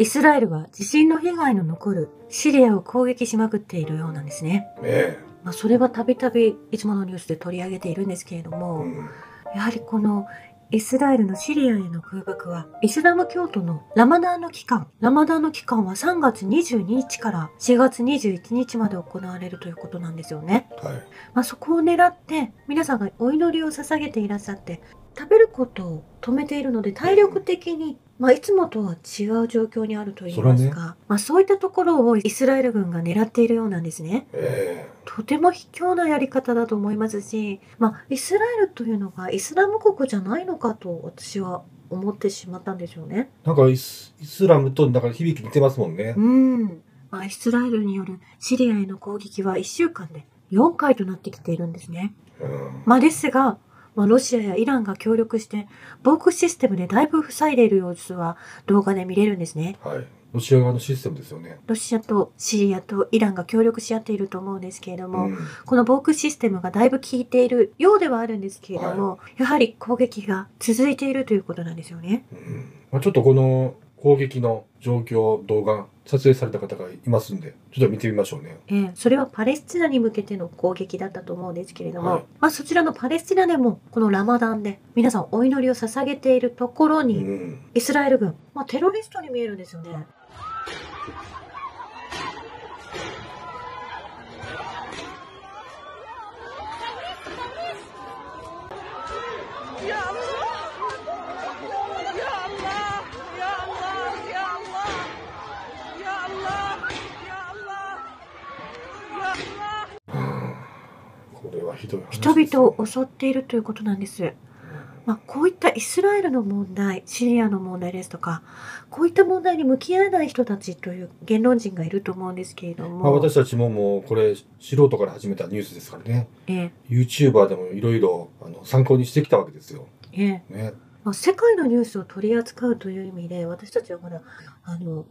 イスラエルは地震の被害の残るシリアを攻撃しまくっているようなんですね。ねまあ、それはたびたびいつものニュースで取り上げているんですけれどえ。も、うん。やはりこのイスラエルのシリアへの空爆は、イスラム教徒のラマダーンの期間、ラマダーンの期間は3月22日から4月21日まで行われるということなんですよね。はい。まあ、そこを狙って皆さんがお祈りを捧げていらっしゃって食べることを止めているので体力的に、まあ、いつもとは違う状況にあるといいますか、それまあ、そういったところをイスラエル軍が狙っているようなんですね。えとても卑怯なやり方だと思いますし、まあ、イスラエルというのがイスラム国じゃないのかと私は思ってしまったんでしょうね。え。なんかイスイスラムとなんか響き似てますもんねう。ん。まあ、イスラエルによるシリアへの攻撃は1週間で4回となってきているんですね。うん。まあ、ですが、まあ、ロシアやイランが協力して防空システムでだいぶ塞いでいる様子は動画で見れるんですね。はい。ロシア側のシステムですよね。ロシアとシリアとイランが協力し合っていると思うんですけれども、うん。この防空システムがだいぶ効いているようではあるんですけれども、やはり攻撃が続いているということなんですよね。うんまあ、ちょっとこの攻撃の状況、動画、撮影された方がいますんで、ちょっと見てみましょうね。えーそれはパレスチナに向けての攻撃だったと思うんですけれども、はいまあ、そちらのパレスチナでもこのラマダンで皆さんお祈りを捧げているところうに、ん。イスラエル軍、まあ、テロリストに見えるんですよね。れはひどい話です人ね々を襲っているということなんです。まあ、こういったイスラエルの問題、シリアの問題ですとか、こういった問題に向き合えない人たちという言論人がいると思うんですけれども、まあ、私たちももうこれ素人から始めたニュースですからね。え YouTuber でもいろいろあの参考にしてきたわけですよ。えええね。まあ、世界のニュースを取り扱うという意味で、私たちはまだ、あの、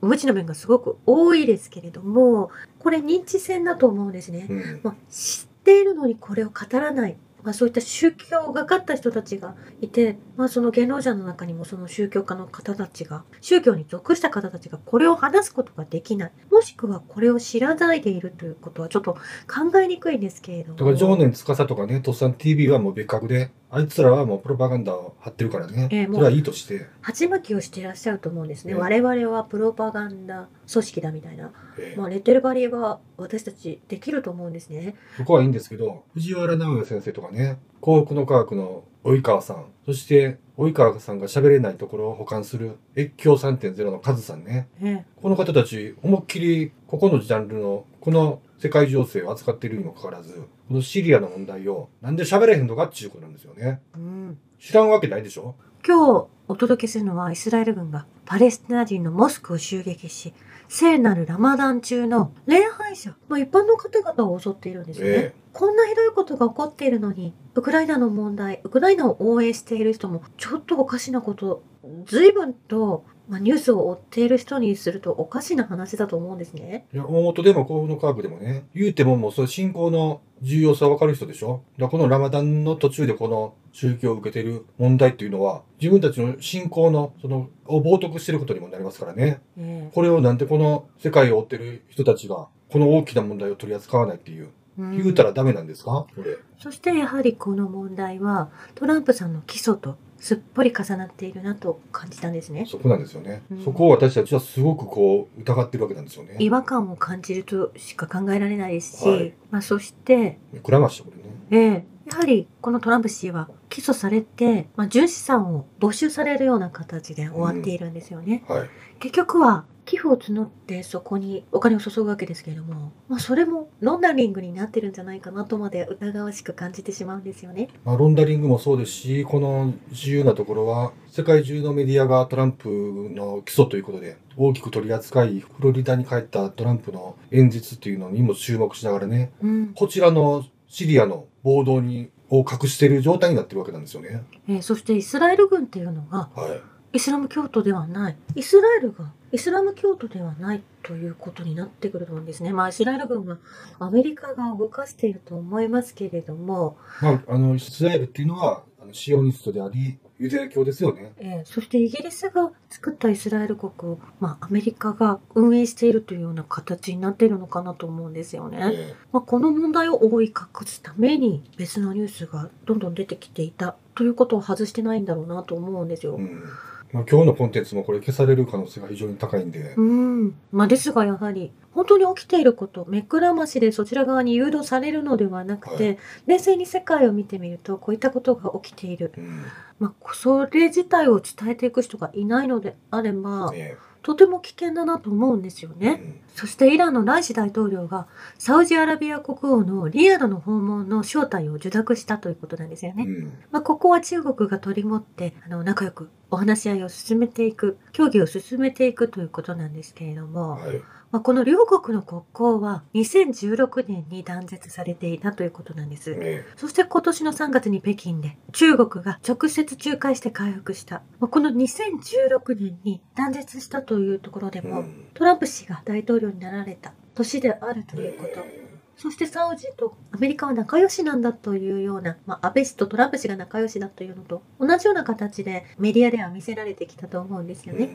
無知の面がすごく多いですけれども、これ認知戦だと思うんですね。うん。まあ、知っているのにこれを語らない。まあ、そういった宗教がかった人たちがいて、まあ、その芸能者の中にもその宗教家の方たちが、宗教に属した方たちがこれを話すことができない。もしくはこれを知らないでいるということはちょっと考えにくいんですけれども。だから常年司とかね、とっさん TV はもう別格で、あいつらはもうプロパガンダを張ってるからね。ええもうそれはいいとして。鉢巻きをしていらっしゃると思うんですね。ええ我々はプロパガンダ組織だみたいな。ええまあ、レッテルバリは私たちできると思うんですね。そこはいいんですけど、藤原直哉先生とかね、幸福の科学の及川さん、そして及川さんが喋れないところを補完する越境3.0のカズさんね。えこの方たち、思いっきりここのジャンルの、この世界情勢を扱っているにもかかわらず、このシリアの問題をなんで喋れへんのかっていうことなんですよね。えうん知らんわけないでしょ？今日お届けするのはイスラエル軍がパレスチナ人のモスクを襲撃し、聖なるラマダン中の礼拝者、まあ、一般の方々を襲っているんですよね。えこんなひどいことが起こっているのに、ウクライナの問題、ウクライナを応援している人も、ちょっとおかしなこと、随分と、まあ、ニュースを追っている人にするとおかしな話だと思うんですね。いや、大元でも幸福の科学でもね、言うてももうそれ信仰の重要さわかる人でしょ？だこのラマダンの途中でこの宗教を受けてる問題っていうのは、自分たちの信仰の、その、を冒涜してることにもなりますからね。ええこれをなんでこの世界を追ってる人たちが、この大きな問題を取り扱わないっていう、うん言うたらダメなんですか？これ。そしてやはりこの問題はトランプさんの起訴とすっぽり重なっているなと感じたんですね。そこなんですよね。うんそこを私たちはすごくこう、疑ってるわけなんですよね。違和感を感じるとしか考えられないですし、はいまあ、そして、くらました、これね。ええやはりこのトランプ氏は起訴されて、まあ、純資産を没収されるような形で終わっているんですよね。はい。結局は寄付を募ってそこにお金を注ぐわけですけれども、まあ、それもロンダリングになってるんじゃないかなとまで疑わしく感じてしまうんですよね。まあ、ロンダリングもそうですし、この重要なところは、世界中のメディアがトランプの起訴ということで、大きく取り扱い、フロリダに帰ったトランプの演説っていうのにも注目しながらね、うんこちらのシリアの暴動に、を隠している状態になってるわけなんですよね。えーそしてイスラエル軍っていうのがはい。イスラム教徒ではない。イスラエルがイスラム教徒ではないということになってくると思うんですね。まあ、イスラエル軍はアメリカが動かしていると思いますけれども、まあ、あの、イスラエルっていうのは、あのシオニストであり、ユダヤ教ですよね。ええそしてイギリスが作ったイスラエル国を、まあ、アメリカが運営しているというような形になっているのかなと思うんですよね。えまあ、この問題を覆い隠すために別のニュースがどんどん出てきていたということを外してないんだろうなと思うんですよえ。うん。まあ、今日のコンテンツもこれ消される可能性が非常に高いんで、うん。まあ、ですがやはり、本当に起きていること、目くらましでそちら側に誘導されるのではなくて、はい冷静に世界を見てみると、こういったことが起きている。うん。まあ、それ自体を伝えていく人がいないのであれば、ねとても危険だなと思うんですよえね。そしてイランのライシ大統領がサウジアラビア国王のリヤドの訪問の招待を受諾したということなんですよね。うん。うん。まあ、ここは中国が取り持ってあの仲良くお話し合いを進めていく協議を進めていくということなんですけれども、はい。まあ、この両国の国交は2016年に断絶されていたということなんです。ねそして今年の3月に北京で中国が直接仲介して回復した。まあこの2016年に断絶したというところでえ。も、うん。トランプ氏が大統領になられた年であるということ。えそしてサウジとアメリカは仲良しなんだというような、まあ、安倍氏とトランプ氏が仲良しだというのと同じような形でメディアでは見せられてきたと思うんですえよね。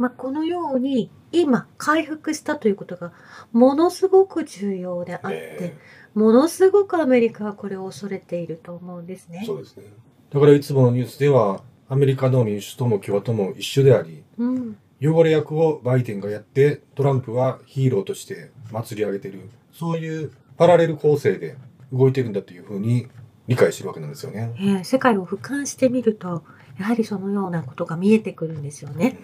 まあ、このように今回復したということがものすごく重要であって、えものすごくアメリカはこれを恐れていると思うんですね。えそうですね。だからいつものニュースでは、アメリカの民主党も共和党も一緒であり、うん。汚れ役をバイデンがやって、トランプはヒーローとして祭り上げてる。そういうパラレル構成で動いてるんだというふうに理解してるわけなんですよね。えー世界を俯瞰してみると、やはりそのようなことが見えてくるんですよね。で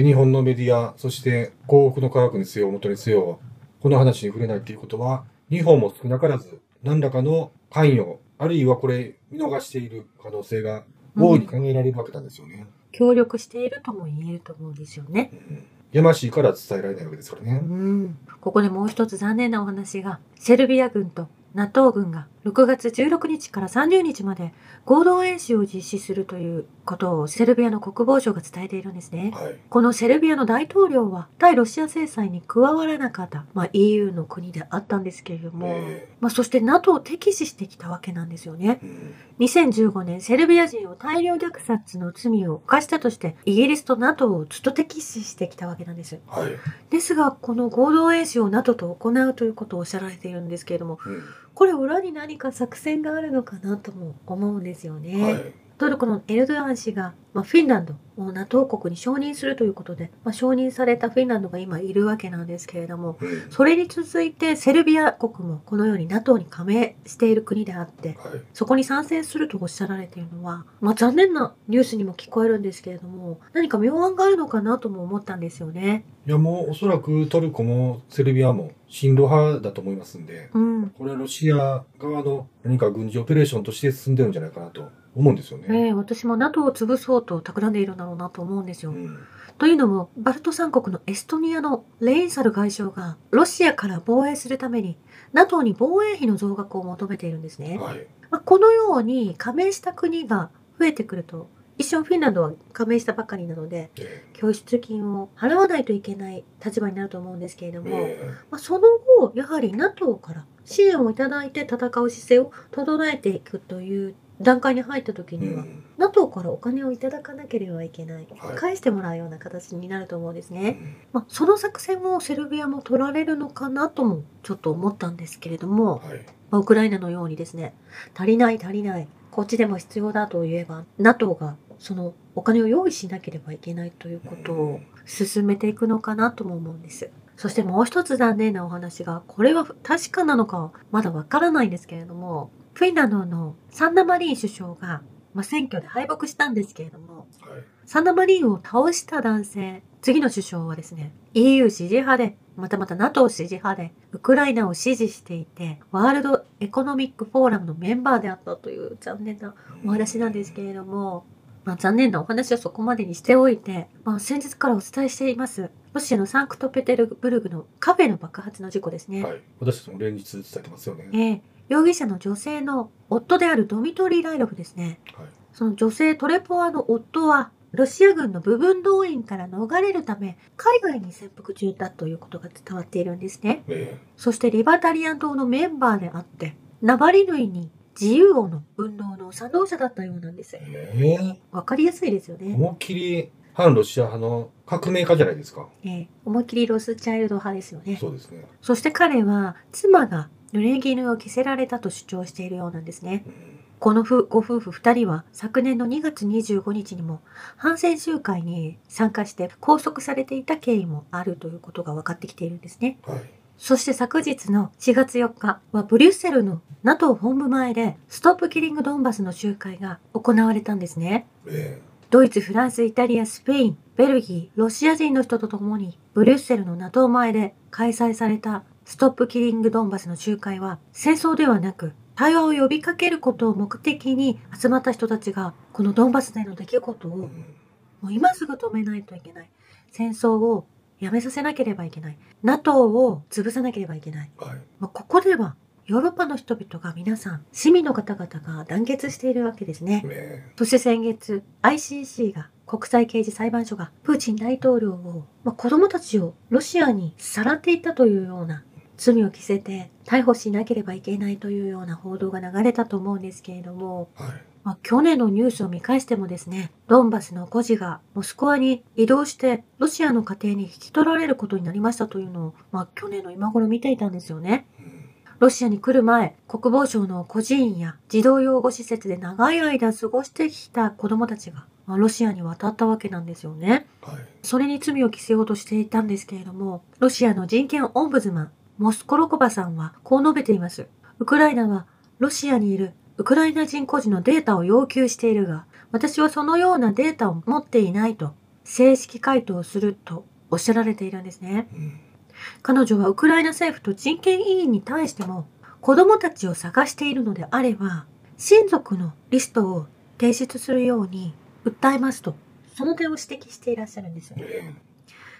日本のメディア、そして幸福の科学にせよ、元にせよ、この話に触れないということは、日本も少なからず何らかの関与、あるいはこれ見逃している可能性が大いに考えられるわけなんですよね。協力しているとも言えると思うんですよね。うんやましいから伝えられないわけですからうね。ん。ここでもう一つ残念なお話が、セルビア軍と NATO 軍が6月16日から30日まで合同演習を実施するということをセルビアの国防省が伝えているんですね。はい。このセルビアの大統領は対ロシア制裁に加わらなかった、まあ、EU の国であったんですけれども、えまあ、そして NATO を敵視してきたわけなんですよね。うん2015年、セルビア人を大量虐殺の罪を犯したとして、イギリスと NATO をずっと敵視してきたわけなんです。はい。ですが、この合同演習を NATO と行うということをおっしゃられているんですけれども、うんこれ裏に何か作戦があるのかなとも思うんですよね。はい。トルコのエルドアン氏が、まあ、フィンランドを NATO 国に承認するということで、まあ、承認されたフィンランドが今いるわけなんですけれども、うんそれに続いてセルビア国もこのように NATO に加盟している国であって、はい。そこに参戦するとおっしゃられているのは、まあ、残念なニュースにも聞こえるんですけれども、何か妙案があるのかなとも思ったんですよね。いやもうおそらくトルコもセルビアも親ロ派だと思いますんで、うん。これはロシア側の何か軍事オペレーションとして進んでるんじゃないかなと思うんですよね。ええ私も NATO を潰そうと企んでいるんだろうなと思うんですよ。うんというのも、バルト三国のエストニアのレインサル外相が、ロシアから防衛するために、NATO に防衛費の増額を求めているんですね。はい。まあ、このように加盟した国が増えてくると、一瞬フィンランドは加盟したばかりなので、え拠出金を払わないといけない立場になると思うんですけれどえも、えまあ、その後、やはり NATO から支援をいただいて戦う姿勢を整えていくという段階に入った時えには、うん NATO からお金をいただかなければいけない、はい返してもらうような形になると思うんですね。うんまあ、その作戦をセルビアも取られるのかなともちょっと思ったんですけれども、はい。まあ、ウクライナのようにですね、足りない足りない、こっちでも必要だと言えば、NATO がそのお金を用意しなければいけないということを進めていくのかなとも思うんです。そしてもう一つ残念なお話が、これは確かなのかはまだわからないんですけれども、フィンランドのサンダマリーン首相が、まあ、選挙で敗北したんですけれども、はい。サンダマリーンを倒した男性、次の首相はですね、EU 支持派で、またまた NATO 支持派で、ウクライナを支持していて、ワールドエコノミックフォーラムのメンバーであったという残念なお話なんですけれども、まあ、残念なお話はそこまでにしておいて、まあ、先日からお伝えしています、ロシアのサンクトペテルブルグのカフェの爆発の事故ですね。はい。私たちも連日伝えてますよね。えー容疑者の女性の夫であるドミトリー・ライロフですね。はい。その女性トレポワの夫は、ロシア軍の部分動員から逃れるため、海外に潜伏中だということが伝わっているんですね。えそしてリバタリアン党のメンバーであって、ナバリヌイに自由王の運動の賛同者だったようなんです。ええわかりやすいですよね。思いっきり反ロシア派の革命家じゃないですか。ええ思いっきりロスチャイルド派ですよね。そうですね。そして彼は妻が濡れ衣を着せられたと主張しているようなんですね。うんこの夫ご夫婦2人は昨年の2月25日にも反戦集会に参加して拘束されていた経緯もあるということが分かってきているんですね。はい。そして昨日の4月4日はブリュッセルの NATO 本部前でストップキリングドンバスの集会が行われたんですね。えドイツ、フランス、イタリア、スペイン、ベルギー、ロシア人の人と共にブリュッセルの NATO 前で開催されたストップキリングドンバスの集会は戦争ではなく対話を呼びかけることを目的に集まった人たちがこのドンバスでの出来事をもう今すぐ止めないといけない。戦争をやめさせなければいけない。NATO を潰さなければいけない。はい。まあ、ここではヨーロッパの人々が皆さん、市民の方々が団結しているわけですね。えそして先月、ICC が国際刑事裁判所がプーチン大統領を、まあ、子供たちをロシアにさらっていったというような罪を着せて逮捕しなければいけないというような報道が流れたと思うんですけれども、えはい。まあ、去年のニュースを見返してもですね、ドンバスの孤児がモスクワに移動してロシアの家庭に引き取られることになりましたというのを、まあ、去年の今頃見ていたんですよね。うんロシアに来る前、国防省の孤児院や児童養護施設で長い間過ごしてきた子供たちが、まあ、ロシアに渡ったわけなんですよね。はい。それに罪を着せようとしていたんですけれども、ロシアの人権オンブズマン、モスコロコバさんはこう述べています。ウクライナはロシアにいるウクライナ人孤児のデータを要求しているが、私はそのようなデータを持っていないと、正式回答をするとおっしゃられているんですね。うん彼女はウクライナ政府と人権委員に対しても、子供たちを探しているのであれば、親族のリストを提出するように訴えますと、その点を指摘していらっしゃるんですよね。え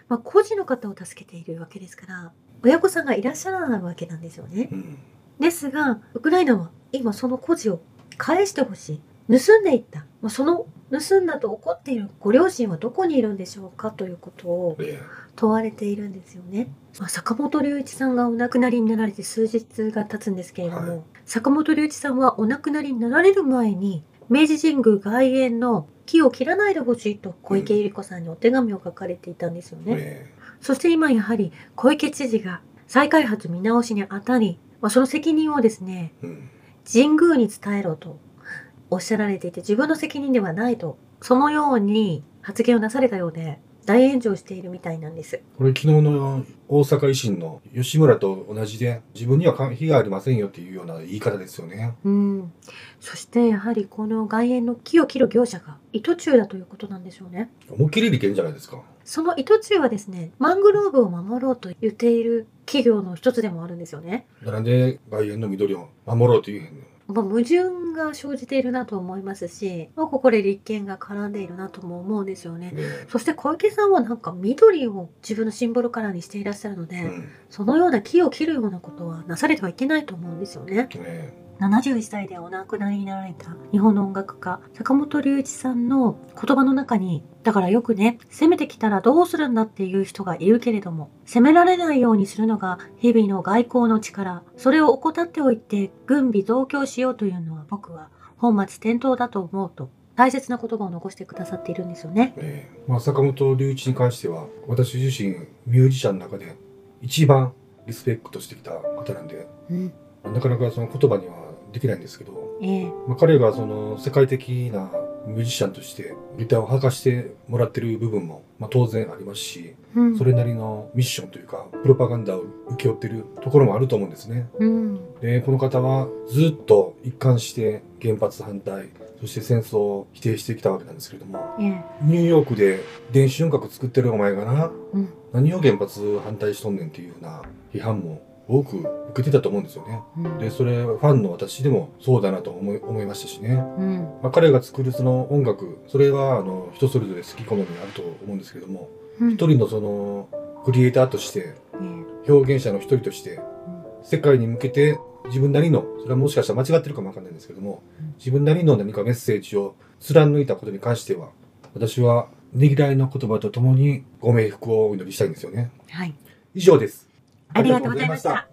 まあ、孤児の方を助けているわけですから、親御さんがいらっしゃらないわけなんですよねえ。うんですが、ウクライナは今その孤児を返してほしい。盗んでいった。まあ、その盗んだと怒っているご両親はどこにいるんでしょうかということをえ問われているんですよね。まあ、坂本龍一さんがお亡くなりになられて数日が経つんですけれども、はい坂本龍一さんはお亡くなりになられる前に、明治神宮外苑の木を切らないでほしいと小池百合子さんにお手紙を書かれていたんですよね。えそして今やはり小池知事が再開発見直しにあたり、まあ、その責任をですね、えうん。神宮に伝えろとおっしゃられていて自分の責任ではないと、そのように発言をなされたようで大炎上しているみたいなんです。これ昨日の大阪維新の吉村と同じで自分には非がありませんよっていうような言い方ですよね。うん。そしてやはりこの外苑の木を切る業者が糸中だということなんでしょうね。思いっきり利権じゃないですか。その糸中はですね、マングローブを守ろうと言っている企業の一つでもあるんですよね。なんで外苑の緑を守ろうというへんのまあ、矛盾が生じているなと思いますし、まあ、ここで立憲が絡んでいるなとも思うんですよね。ねそして小池さんはなんか緑を自分のシンボルカラーにしていらっしゃるので、うんそのような木を切るようなことはなされてはいけないと思うんですよね。ね71歳でお亡くなりになられた日本の音楽家、坂本龍一さんの言葉の中に、だからよくね、攻めてきたらどうするんだっていう人がいるけれども、攻められないようにするのが日々の外交の力、それを怠っておいて軍備増強しようというのは僕は本末転倒だと思うと、大切な言葉を残してくださっているんですよね。ねまあ、坂本龍一に関しては私自身ミュージシャンの中で一番リスペクトしてきた方なんでうん。なかなかその言葉にはできないんですけど、ええまあ、彼がその世界的なミュージシャンとしてギターを履かしてもらってる部分も、まあ、当然ありますしうん。それなりのミッションというかプロパガンダを請け負ってるところもあると思うんですね。うん。でこの方はずっと一貫して原発反対そして戦争を否定してきたわけなんですけれどもええニューヨークで電子音楽作ってるお前がなうん。何を原発反対しとんねんっていうような批判も多く受けてたと思うんですよね。うん。でそれファンの私でもそうだなと思い思いましたしね。うん。まあ、彼が作るその音楽それはあの人それぞれ好き好みあると思うんですけれどもうん。一人のそのクリエイターとしてえ表現者の一人として世界に向けて自分なりのそれはもしかしたら間違ってるかもわかんないんですけどもうん自分なりの何かメッセージを貫いたことに関しては私はねぎらいの言葉とともにご冥福をお祈りしたいんですよねえはい。以上ですありがとうございました。